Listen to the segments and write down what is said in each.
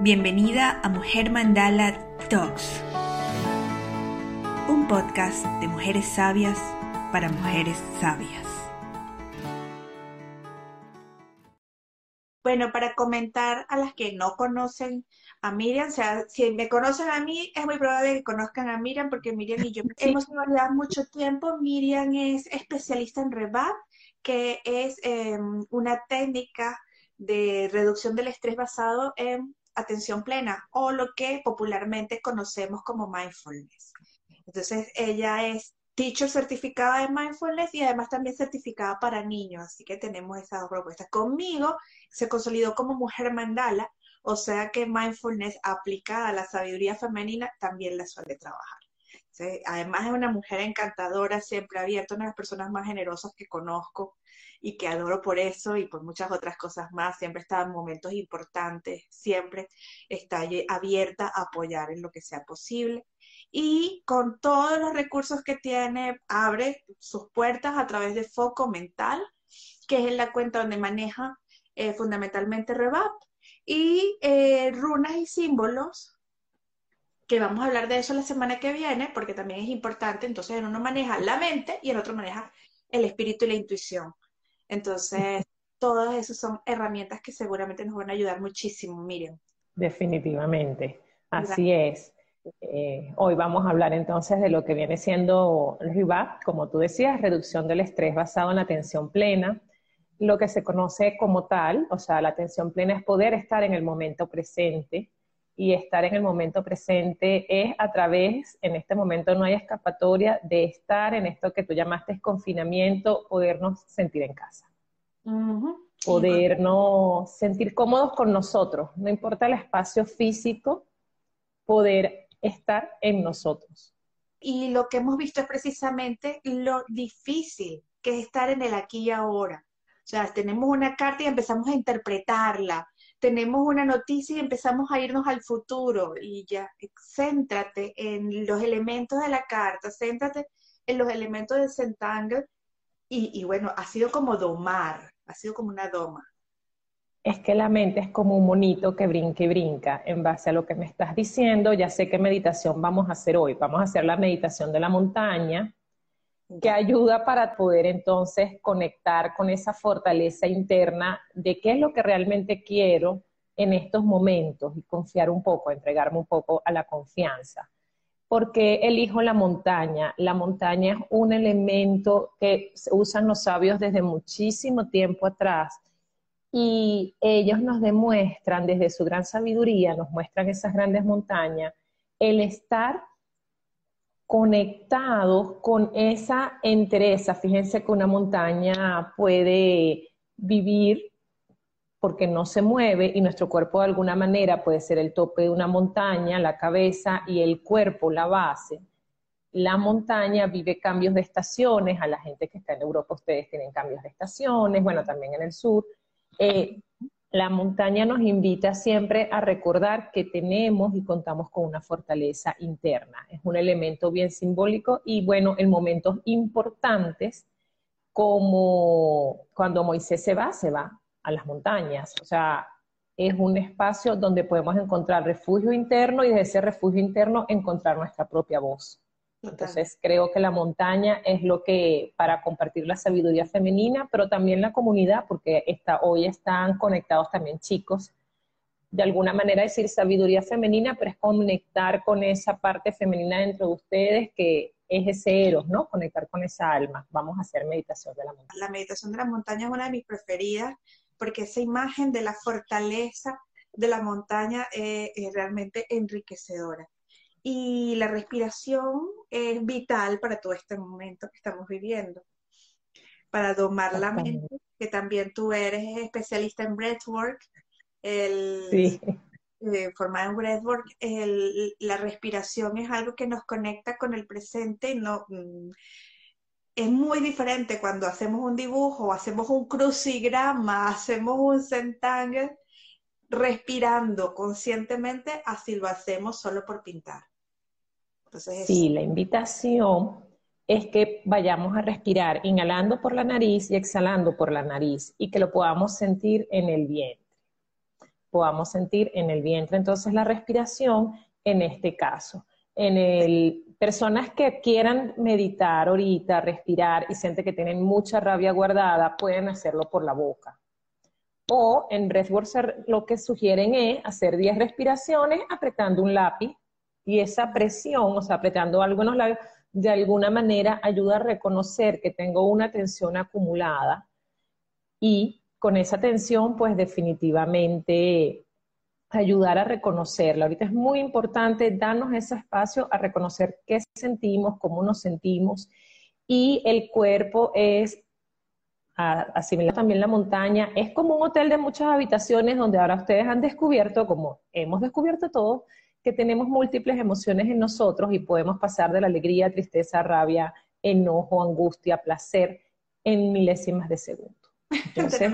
Bienvenida a Mujer Mandala Talks, un podcast de mujeres sabias para mujeres sabias. Bueno, para comentar a las que no conocen a Miriam, o sea, si me conocen a mí, es muy probable que conozcan a Miriam, porque Miriam y yo hemos trabajado mucho tiempo. Miriam es especialista en REVAP, que es em, una técnica de reducción del estrés basado en atención plena o lo que popularmente conocemos como mindfulness. Entonces, ella es teacher certificada de mindfulness y además también certificada para niños, así que tenemos esas dos propuestas. Conmigo se consolidó como mujer mandala, o sea que mindfulness aplicada a la sabiduría femenina también la suele trabajar. Además es una mujer encantadora, siempre abierta, una de las personas más generosas que conozco y que adoro por eso y por muchas otras cosas más. Siempre está en momentos importantes, siempre está abierta a apoyar en lo que sea posible. Y con todos los recursos que tiene, abre sus puertas a través de Foco Mental, que es la cuenta donde maneja eh, fundamentalmente Revap. Y eh, runas y símbolos, que vamos a hablar de eso la semana que viene, porque también es importante. Entonces, en uno maneja la mente y el otro maneja el espíritu y la intuición. Entonces, todas esas son herramientas que seguramente nos van a ayudar muchísimo, Miriam. Definitivamente, así es. Eh, hoy vamos a hablar entonces de lo que viene siendo RIVAP, como tú decías, reducción del estrés basado en la atención plena, lo que se conoce como tal, o sea, la atención plena es poder estar en el momento presente y estar en el momento presente es a través, en este momento no hay escapatoria, de estar en esto que tú llamaste confinamiento, podernos sentir en casa. Podernos sentir cómodos con nosotros, no importa el espacio físico, poder estar en nosotros. Y lo que hemos visto es precisamente lo difícil que es estar en el aquí y ahora. O sea, tenemos una carta y empezamos a interpretarla, tenemos una noticia y empezamos a irnos al futuro y ya, céntrate en los elementos de la carta, céntrate en los elementos de Sentangle y, y bueno, ha sido como domar, ha sido como una doma. Es que la mente es como un monito que brinca y brinca. En base a lo que me estás diciendo, ya sé qué meditación vamos a hacer hoy. Vamos a hacer la meditación de la montaña, que ayuda para poder entonces conectar con esa fortaleza interna de qué es lo que realmente quiero en estos momentos y confiar un poco, entregarme un poco a la confianza. Porque elijo la montaña? La montaña es un elemento que usan los sabios desde muchísimo tiempo atrás y ellos nos demuestran desde su gran sabiduría, nos muestran esas grandes montañas, el estar conectados con esa entereza. Fíjense que una montaña puede vivir porque no se mueve y nuestro cuerpo de alguna manera puede ser el tope de una montaña, la cabeza y el cuerpo, la base. La montaña vive cambios de estaciones, a la gente que está en Europa ustedes tienen cambios de estaciones, bueno, también en el sur. Eh, la montaña nos invita siempre a recordar que tenemos y contamos con una fortaleza interna. Es un elemento bien simbólico y bueno, en momentos importantes, como cuando Moisés se va, se va a las montañas. O sea, es un espacio donde podemos encontrar refugio interno y desde ese refugio interno encontrar nuestra propia voz. Entonces creo que la montaña es lo que para compartir la sabiduría femenina, pero también la comunidad, porque está, hoy están conectados también chicos. De alguna manera decir sabiduría femenina, pero es conectar con esa parte femenina dentro de ustedes que es ese eros, ¿no? Conectar con esa alma. Vamos a hacer meditación de la montaña. La meditación de la montaña es una de mis preferidas porque esa imagen de la fortaleza de la montaña eh, es realmente enriquecedora y la respiración es vital para todo este momento que estamos viviendo, para domar la mente que también tú eres especialista en breathwork, el, sí. eh, formada en breathwork, el, la respiración es algo que nos conecta con el presente, no, mm, es muy diferente cuando hacemos un dibujo, hacemos un crucigrama, hacemos un centangle, respirando conscientemente, así lo hacemos solo por pintar. Entonces, sí, la invitación es que vayamos a respirar inhalando por la nariz y exhalando por la nariz y que lo podamos sentir en el vientre. Podamos sentir en el vientre entonces la respiración en este caso. En el personas que quieran meditar ahorita, respirar y sienten que tienen mucha rabia guardada, pueden hacerlo por la boca. O en Breathwork lo que sugieren es hacer 10 respiraciones apretando un lápiz y esa presión, o sea, apretando algo en de alguna manera ayuda a reconocer que tengo una tensión acumulada y con esa tensión, pues definitivamente ayudar a reconocerla. Ahorita es muy importante darnos ese espacio a reconocer qué sentimos, cómo nos sentimos y el cuerpo es asimilar también la montaña, es como un hotel de muchas habitaciones donde ahora ustedes han descubierto, como hemos descubierto todos, que tenemos múltiples emociones en nosotros y podemos pasar de la alegría, tristeza, rabia, enojo, angustia, placer en milésimas de segundo. Entonces,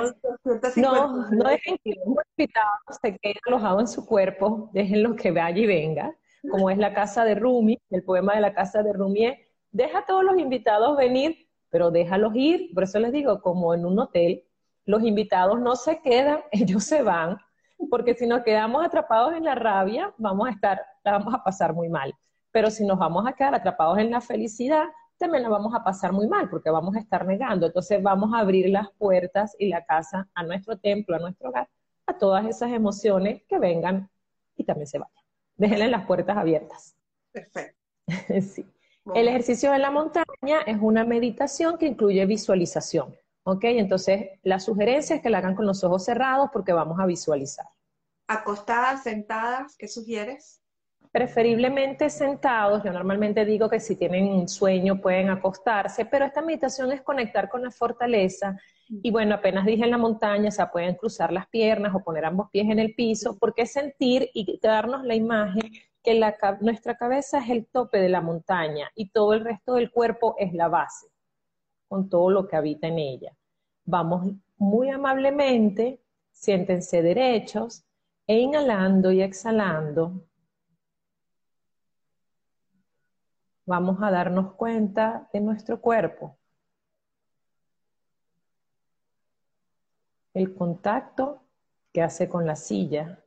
no, no dejen que los invitados se queden alojados en su cuerpo, déjenlo que vaya y venga, como es la casa de Rumi, el poema de la casa de Rumi es, deja a todos los invitados venir, pero déjalos ir, por eso les digo, como en un hotel, los invitados no se quedan, ellos se van, porque si nos quedamos atrapados en la rabia, vamos a estar, la vamos a pasar muy mal. Pero si nos vamos a quedar atrapados en la felicidad, también la vamos a pasar muy mal porque vamos a estar negando. Entonces vamos a abrir las puertas y la casa a nuestro templo, a nuestro hogar, a todas esas emociones que vengan y también se vayan. Déjenle las puertas abiertas. Perfecto. sí. El ejercicio de la montaña es una meditación que incluye visualización. ¿Ok? Entonces, la sugerencia es que la hagan con los ojos cerrados porque vamos a visualizar. ¿Acostadas, sentadas? ¿Qué sugieres? Preferiblemente sentados. Yo normalmente digo que si tienen sueño pueden acostarse, pero esta meditación es conectar con la fortaleza. Y bueno, apenas dije en la montaña, o sea, pueden cruzar las piernas o poner ambos pies en el piso, porque sentir y darnos la imagen que nuestra cabeza es el tope de la montaña y todo el resto del cuerpo es la base con todo lo que habita en ella. Vamos muy amablemente, siéntense derechos e inhalando y exhalando. Vamos a darnos cuenta de nuestro cuerpo. El contacto que hace con la silla,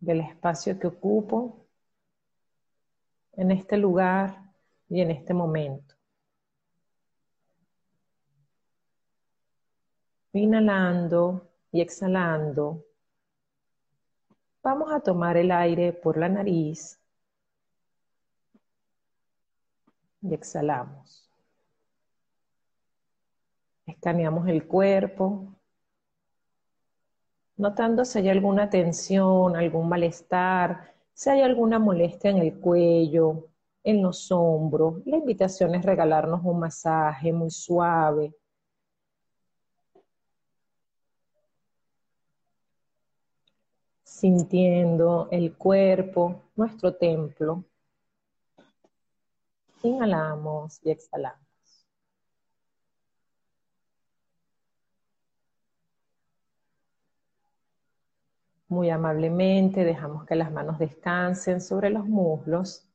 del espacio que ocupo en este lugar y en este momento. Inhalando y exhalando, vamos a tomar el aire por la nariz y exhalamos. Escaneamos el cuerpo, notando si hay alguna tensión, algún malestar, si hay alguna molestia en el cuello, en los hombros. La invitación es regalarnos un masaje muy suave. Sintiendo el cuerpo, nuestro templo. Inhalamos y exhalamos. Muy amablemente dejamos que las manos descansen sobre los muslos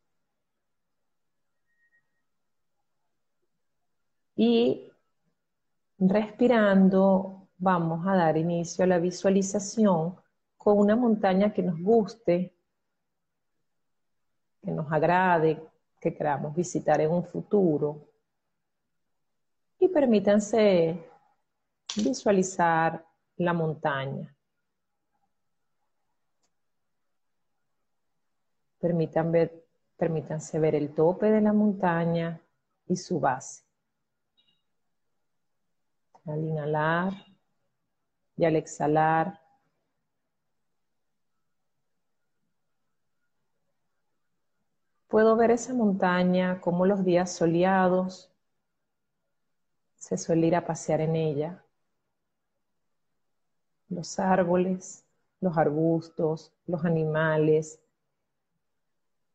Y respirando vamos a dar inicio a la visualización con una montaña que nos guste, que nos agrade, que queramos visitar en un futuro. Y permítanse visualizar la montaña. Ver, permítanse ver el tope de la montaña y su base al inhalar y al exhalar. Puedo ver esa montaña como los días soleados se suele ir a pasear en ella. Los árboles, los arbustos, los animales,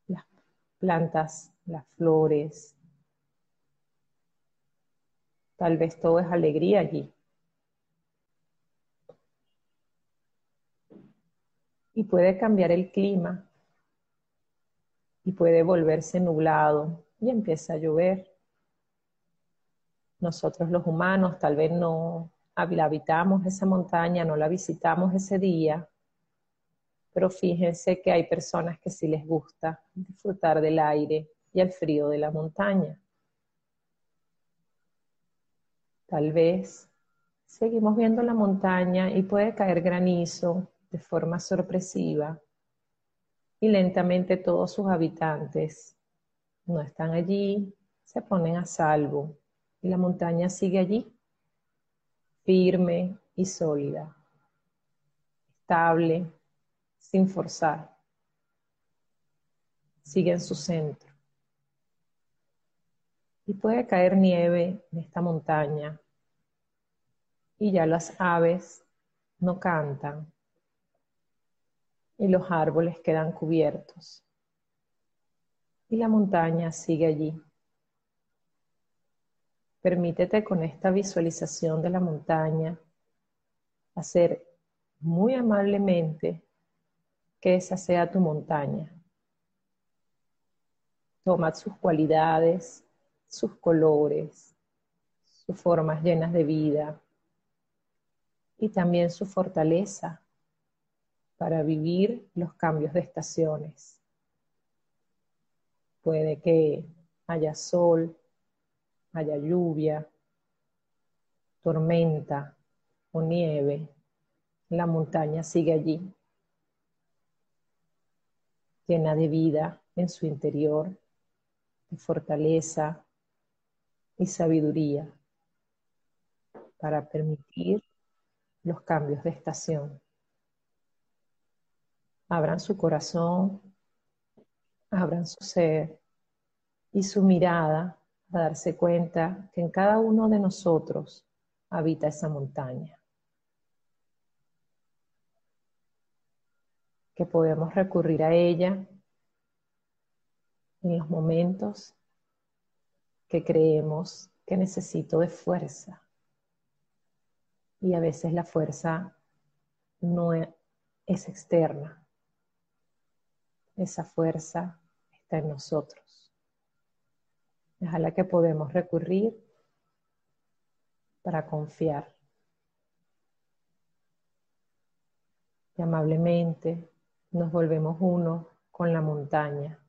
las plantas, las flores. Tal vez todo es alegría allí. Y puede cambiar el clima y puede volverse nublado y empieza a llover. Nosotros los humanos tal vez no habitamos esa montaña, no la visitamos ese día, pero fíjense que hay personas que sí les gusta disfrutar del aire y el frío de la montaña. Tal vez seguimos viendo la montaña y puede caer granizo de forma sorpresiva y lentamente todos sus habitantes no están allí, se ponen a salvo y la montaña sigue allí, firme y sólida, estable, sin forzar. Sigue en su centro. Y puede caer nieve en esta montaña y ya las aves no cantan y los árboles quedan cubiertos. Y la montaña sigue allí. Permítete con esta visualización de la montaña hacer muy amablemente que esa sea tu montaña. Toma sus cualidades, sus colores, sus formas llenas de vida y también su fortaleza para vivir los cambios de estaciones. Puede que haya sol, haya lluvia, tormenta o nieve. La montaña sigue allí, llena de vida en su interior, de fortaleza y sabiduría para permitir los cambios de estación abran su corazón, abran su ser y su mirada a darse cuenta que en cada uno de nosotros habita esa montaña. Que podemos recurrir a ella en los momentos que creemos que necesito de fuerza. Y a veces la fuerza no es externa, esa fuerza está en nosotros. Es a la que podemos recurrir para confiar. Y amablemente nos volvemos uno con la montaña.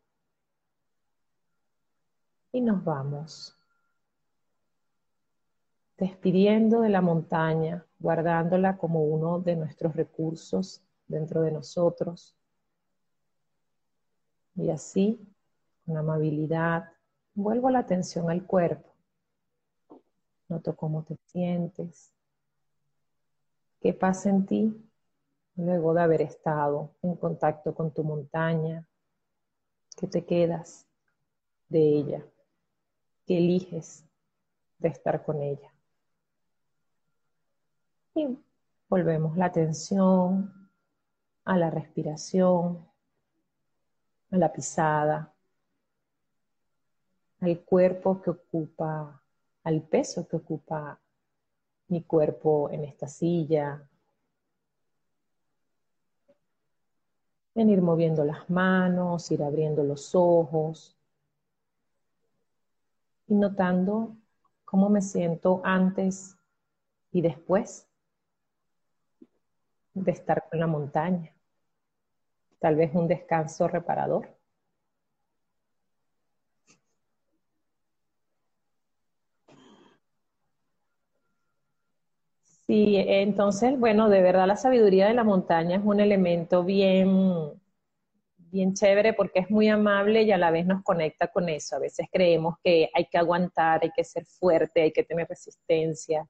Y nos vamos despidiendo de la montaña, guardándola como uno de nuestros recursos dentro de nosotros y así, con amabilidad, vuelvo la atención al cuerpo. Noto cómo te sientes. ¿Qué pasa en ti luego de haber estado en contacto con tu montaña? ¿Qué te quedas de ella? ¿Qué eliges de estar con ella? Y volvemos la atención a la respiración, a la pisada, al cuerpo que ocupa, al peso que ocupa mi cuerpo en esta silla, en ir moviendo las manos, ir abriendo los ojos y notando cómo me siento antes y después de estar con la montaña tal vez un descanso reparador. Sí, entonces, bueno, de verdad la sabiduría de la montaña es un elemento bien, bien chévere porque es muy amable y a la vez nos conecta con eso. A veces creemos que hay que aguantar, hay que ser fuerte, hay que tener resistencia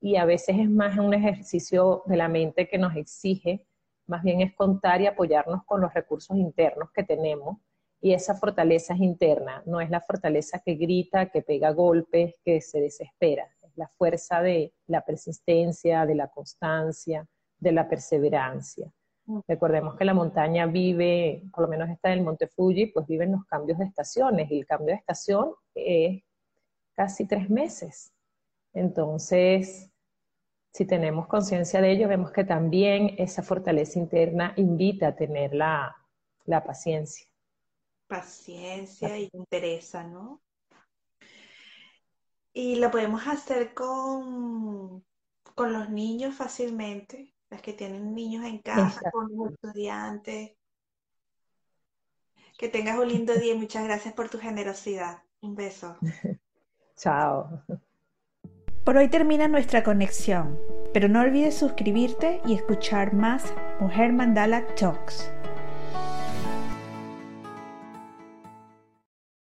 y a veces es más un ejercicio de la mente que nos exige más bien es contar y apoyarnos con los recursos internos que tenemos y esa fortaleza es interna, no es la fortaleza que grita, que pega golpes, que se desespera, es la fuerza de la persistencia, de la constancia, de la perseverancia. Recordemos que la montaña vive, por lo menos está en el Monte Fuji, pues viven los cambios de estaciones y el cambio de estación es casi tres meses. Entonces, si tenemos conciencia de ello, vemos que también esa fortaleza interna invita a tener la, paciencia. Paciencia y interesa, ¿no? Y lo podemos hacer con, con los niños fácilmente las que tienen niños en casa, con los estudiantes. Que tengas un lindo día y muchas gracias por tu generosidad. Un beso. Chao. Por hoy termina nuestra conexión, pero no olvides suscribirte y escuchar más Mujer Mandala Talks.